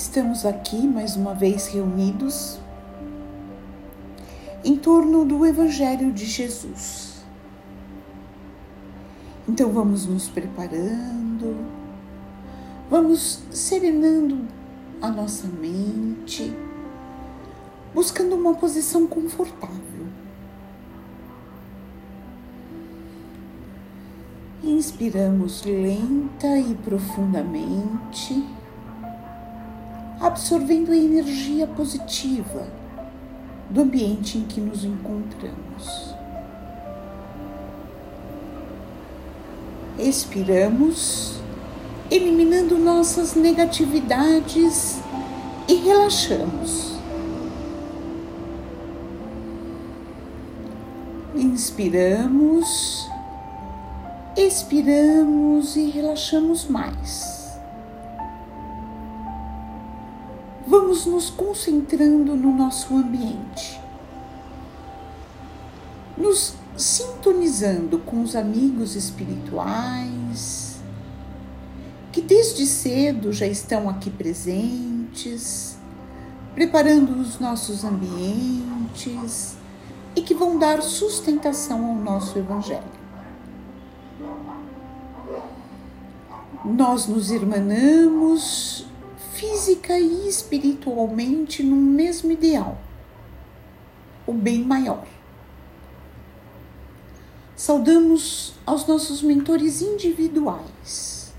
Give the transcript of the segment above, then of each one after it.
Estamos aqui mais uma vez reunidos em torno do Evangelho de Jesus. Então vamos nos preparando, vamos serenando a nossa mente, buscando uma posição confortável. Inspiramos lenta e profundamente absorvendo a energia positiva do ambiente em que nos encontramos. Expiramos, eliminando nossas negatividades e relaxamos. Inspiramos, expiramos e relaxamos mais. Vamos nos concentrando no nosso ambiente, nos sintonizando com os amigos espirituais que desde cedo já estão aqui presentes, preparando os nossos ambientes e que vão dar sustentação ao nosso Evangelho. Nós nos irmanamos física e espiritualmente no mesmo ideal, o bem maior. Saudamos aos nossos mentores individuais,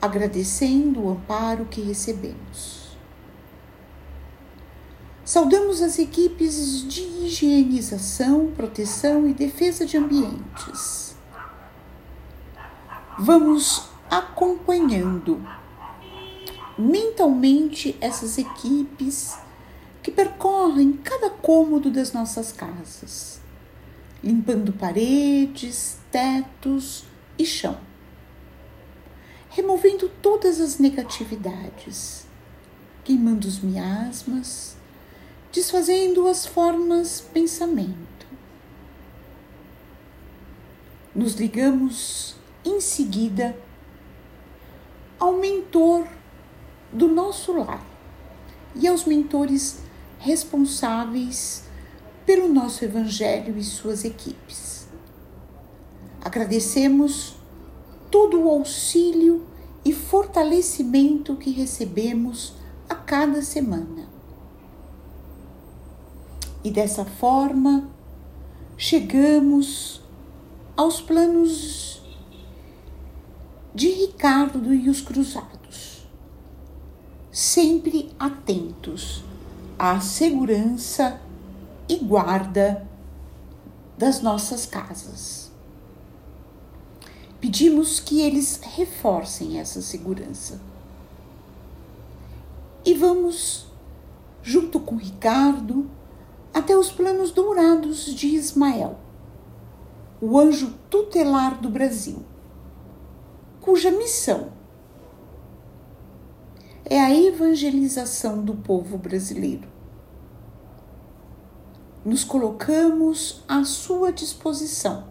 agradecendo o amparo que recebemos. Saudamos as equipes de higienização, proteção e defesa de ambientes. Vamos acompanhando mentalmente essas equipes que percorrem cada cômodo das nossas casas, limpando paredes, tetos e chão, removendo todas as negatividades, queimando os miasmas, desfazendo as formas pensamento. Nos ligamos em seguida ao mentor do nosso lar e aos mentores responsáveis pelo nosso Evangelho e suas equipes. Agradecemos todo o auxílio e fortalecimento que recebemos a cada semana. E dessa forma, chegamos aos planos de Ricardo e os Cruzados sempre atentos à segurança e guarda das nossas casas. Pedimos que eles reforcem essa segurança. E vamos, junto com Ricardo, até os planos dourados de Ismael, o anjo tutelar do Brasil, cuja missão é a evangelização do povo brasileiro. Nos colocamos à sua disposição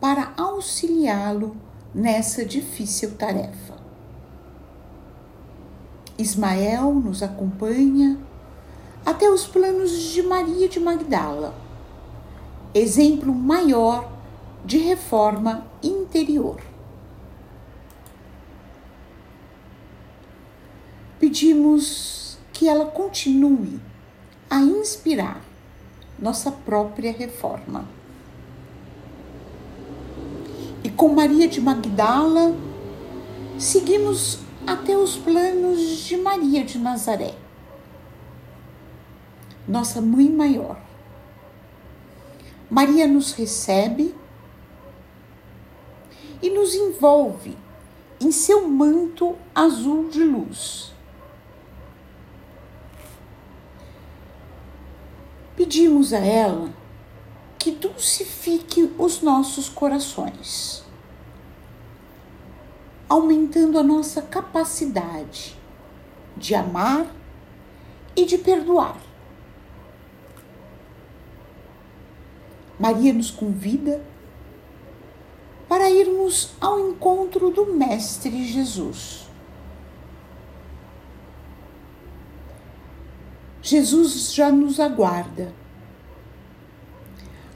para auxiliá-lo nessa difícil tarefa. Ismael nos acompanha até os planos de Maria de Magdala, exemplo maior de reforma interior. Pedimos que ela continue a inspirar nossa própria reforma. E com Maria de Magdala, seguimos até os planos de Maria de Nazaré, nossa mãe maior. Maria nos recebe e nos envolve em seu manto azul de luz pedimos a ela que dulcifique os nossos corações, aumentando a nossa capacidade de amar e de perdoar. Maria nos convida para irmos ao encontro do Mestre Jesus. Jesus já nos aguarda.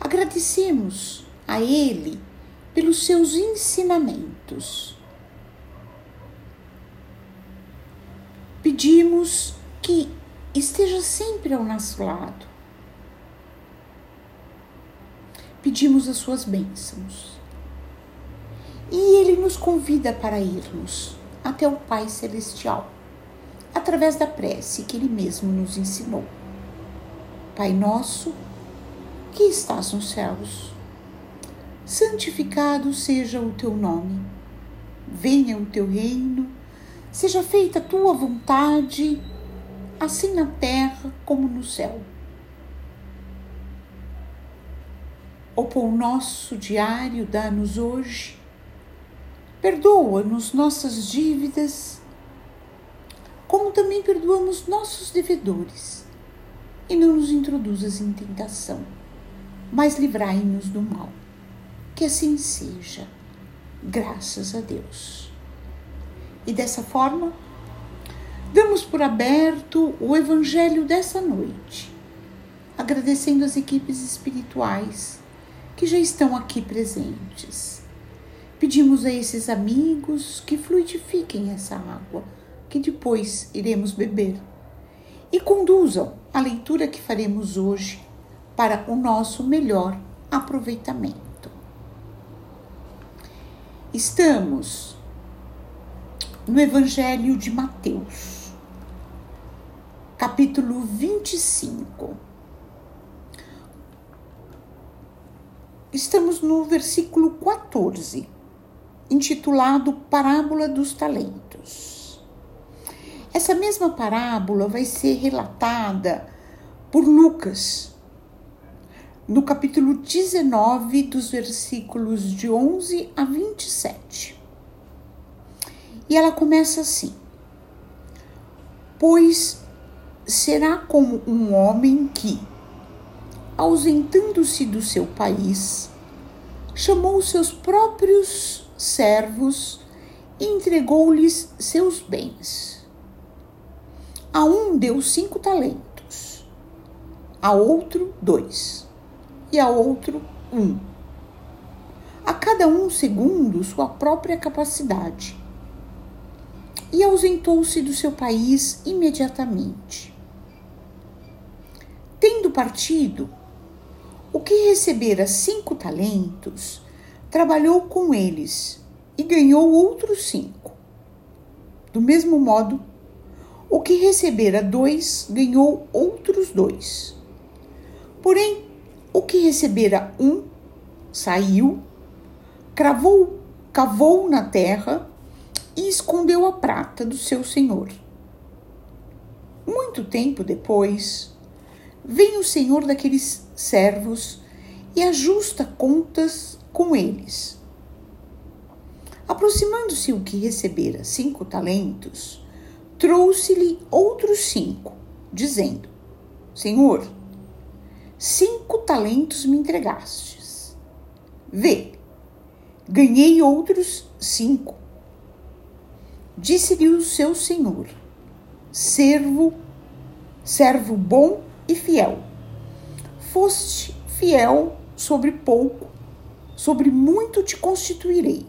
Agradecemos a Ele pelos seus ensinamentos. Pedimos que esteja sempre ao nosso lado. Pedimos as suas bênçãos. E Ele nos convida para irmos até o Pai Celestial, através da prece que Ele mesmo nos ensinou. Pai nosso, que estás nos céus, santificado seja o teu nome. Venha o teu reino, seja feita a tua vontade, assim na terra como no céu. O pão nosso diário dá-nos hoje Perdoa-nos nossas dívidas, como também perdoamos nossos devedores. E não nos introduzas em tentação, mas livrai-nos do mal. Que assim seja, graças a Deus. E dessa forma, damos por aberto o Evangelho dessa noite, agradecendo as equipes espirituais que já estão aqui presentes Pedimos a esses amigos que fluidifiquem essa água, que depois iremos beber, e conduzam a leitura que faremos hoje para o nosso melhor aproveitamento. Estamos no Evangelho de Mateus, capítulo 25. Estamos no versículo 14 intitulado Parábola dos Talentos. Essa mesma parábola vai ser relatada por Lucas no capítulo 19, dos versículos de 11 a 27. E ela começa assim: Pois será como um homem que, ausentando-se do seu país, chamou seus próprios servos e entregou-lhes seus bens. A um deu cinco talentos, a outro dois, e a outro um. A cada um segundo sua própria capacidade. E ausentou-se do seu país imediatamente. Tendo partido, o que recebera cinco talentos trabalhou com eles e ganhou outros cinco. Do mesmo modo, o que recebera dois ganhou outros dois. Porém, o que recebera um saiu, cravou, cavou na terra e escondeu a prata do seu senhor. Muito tempo depois, vem o senhor daqueles servos e ajusta contas com eles. Aproximando-se o que recebera cinco talentos, trouxe-lhe outros cinco, dizendo: Senhor, cinco talentos me entregastes. Vê, ganhei outros cinco. Disse-lhe o seu senhor: Servo, servo bom e fiel. Foste fiel sobre pouco, sobre muito te constituirei.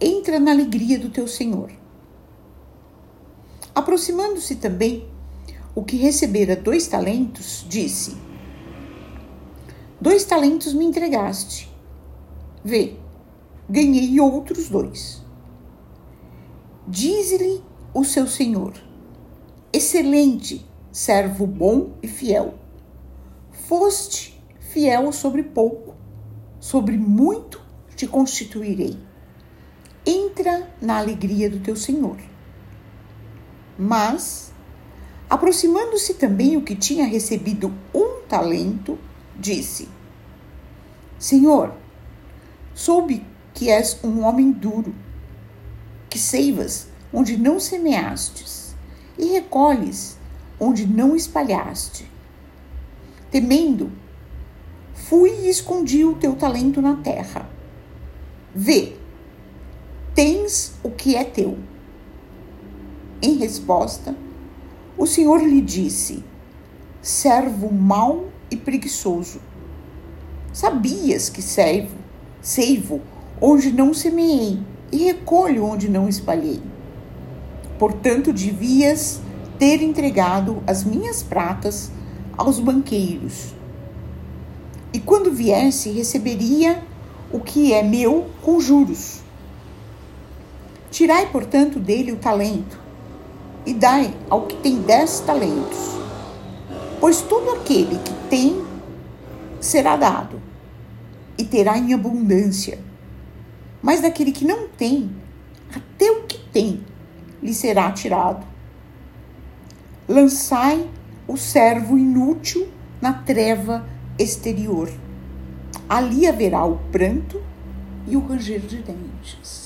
Entra na alegria do teu Senhor. Aproximando-se também o que recebera dois talentos, disse: Dois talentos me entregaste. Vê, ganhei outros dois. Diz-lhe o seu senhor: Excelente, servo bom e fiel. Foste fiel sobre pouco sobre muito te constituirei. Entra na alegria do teu Senhor. Mas, aproximando-se também o que tinha recebido um talento, disse: Senhor, soube que és um homem duro, que seivas onde não semeastes e recolhes onde não espalhaste. Temendo Fui e escondi o teu talento na terra. Vê, tens o que é teu. Em resposta, O Senhor lhe disse: servo mau e preguiçoso. Sabias que servo, seivo onde não semeei e recolho onde não espalhei. Portanto, devias ter entregado as minhas pratas aos banqueiros. E quando viesse, receberia o que é meu com juros. Tirai, portanto, dele o talento e dai ao que tem dez talentos. Pois todo aquele que tem será dado e terá em abundância. Mas daquele que não tem, até o que tem lhe será tirado. Lançai o servo inútil na treva exterior. Ali haverá o pranto e o ranger de dentes.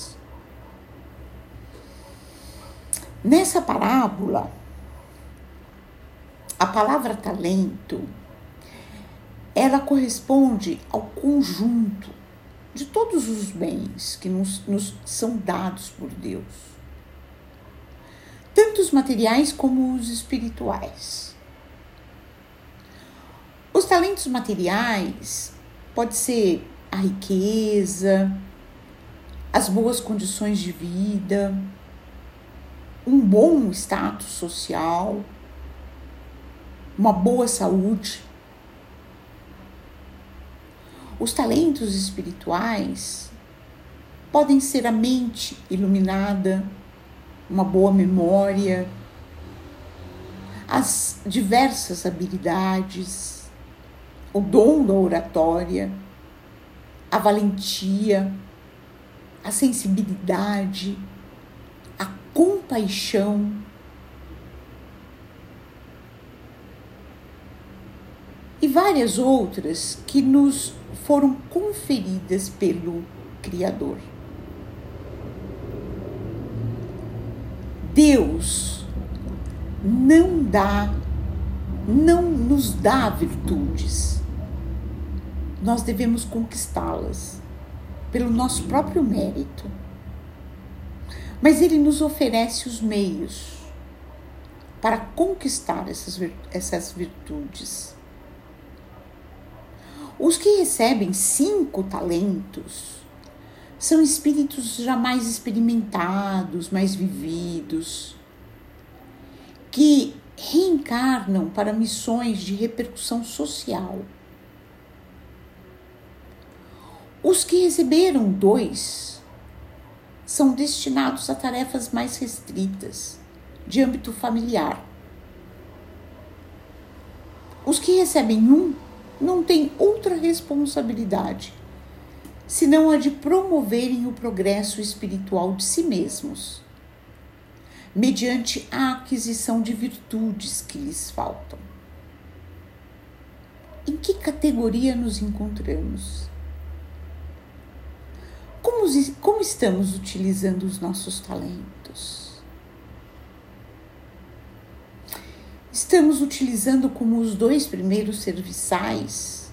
Nessa parábola, a palavra talento ela corresponde ao conjunto de todos os bens que nos, nos são dados por Deus, tanto os materiais como os espirituais. Os talentos materiais pode ser a riqueza, as boas condições de vida, um bom status social, uma boa saúde. Os talentos espirituais podem ser a mente iluminada, uma boa memória, as diversas habilidades, o dom da oratória, a valentia, a sensibilidade, compaixão. E várias outras que nos foram conferidas pelo Criador. Deus não dá, não nos dá virtudes nós devemos conquistá-las pelo nosso próprio mérito. Mas Ele nos oferece os meios para conquistar essas, essas virtudes. Os que recebem cinco talentos são espíritos jamais experimentados, mais vividos, que reencarnam para missões de repercussão social Os que receberam dois são destinados a tarefas mais restritas, de âmbito familiar. Os que recebem um não têm outra responsabilidade senão a de promoverem o progresso espiritual de si mesmos, mediante a aquisição de virtudes que lhes faltam. Em que categoria nos encontramos? Como, como estamos utilizando os nossos talentos? Estamos utilizando como os dois primeiros serviçais,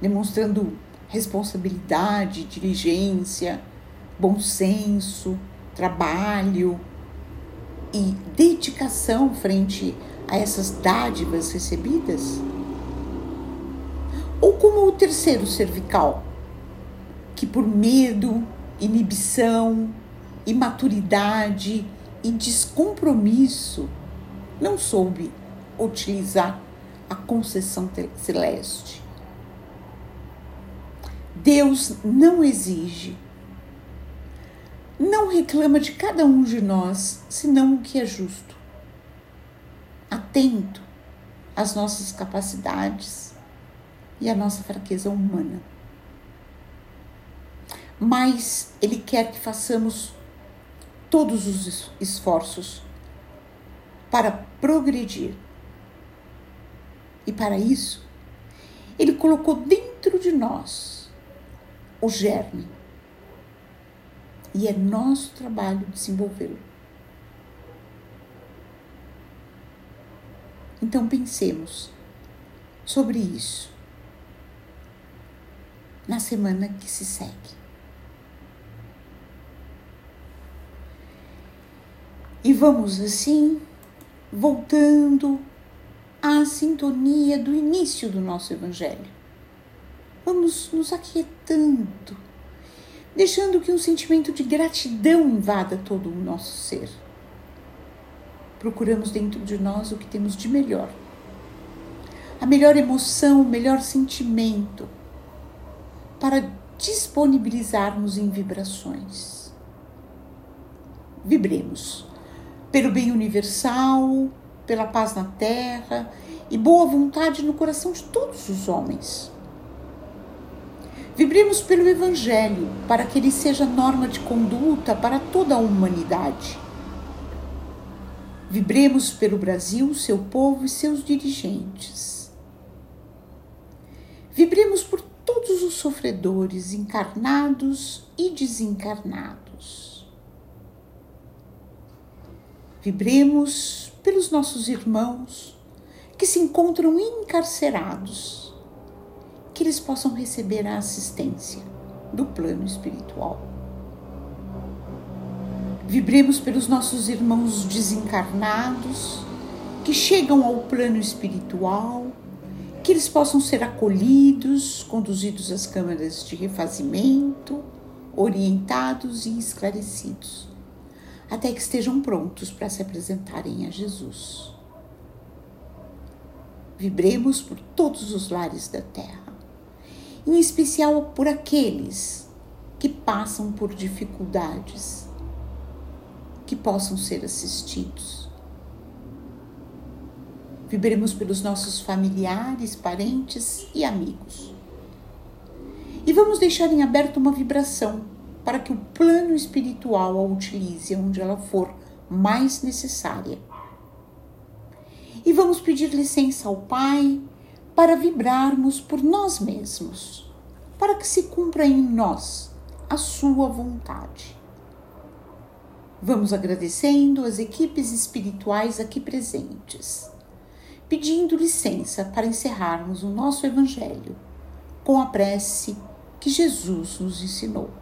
demonstrando responsabilidade, diligência, bom senso, trabalho e dedicação frente a essas dádivas recebidas? Ou como o terceiro cervical, que por medo, inibição, imaturidade e descompromisso não soube utilizar a concessão celeste. Deus não exige, não reclama de cada um de nós, senão o que é justo. Atento às nossas capacidades e à nossa fraqueza humana mas Ele quer que façamos todos os esforços para progredir. E para isso, Ele colocou dentro de nós o germe. E é nosso trabalho desenvolvê-lo. Então pensemos sobre isso na semana que se segue. E vamos assim voltando à sintonia do início do nosso Evangelho. Vamos nos aquietando, deixando que um sentimento de gratidão invada todo o nosso ser. Procuramos dentro de nós o que temos de melhor, a melhor emoção, o melhor sentimento, para disponibilizarmos em vibrações. Vibremos pelo bem universal, pela paz na terra e boa vontade no coração de todos os homens. Vibremos pelo Evangelho para que ele seja norma de conduta para toda a humanidade. Vibremos pelo Brasil, seu povo e seus dirigentes. Vibremos por todos os sofredores, encarnados e desencarnados. Vibremos pelos nossos irmãos que se encontram encarcerados, que eles possam receber a assistência do plano espiritual. Vibremos pelos nossos irmãos desencarnados que chegam ao plano espiritual, que eles possam ser acolhidos, conduzidos às câmaras de refazimento, orientados e esclarecidos até que estejam prontos para se apresentarem a Jesus. Vibremos por todos os lares da terra, em especial por aqueles que passam por dificuldades, que possam ser assistidos. Vibremos pelos nossos familiares, parentes e amigos. E vamos deixar em aberto uma vibração para que o plano espiritual a utilize onde ela for mais necessária. E vamos pedir licença ao Pai para vibrarmos por nós mesmos, para que se cumpra em nós a Sua vontade. Vamos agradecendo as equipes espirituais aqui presentes, pedindo licença para encerrarmos o nosso Evangelho com a prece que Jesus nos ensinou.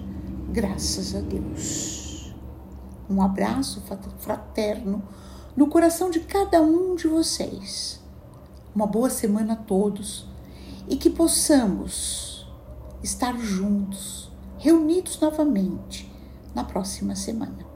Graças a Deus um abraço fraterno no coração de cada um de vocês. Uma boa semana a todos e que possamos estar juntos, reunidos novamente na próxima semana.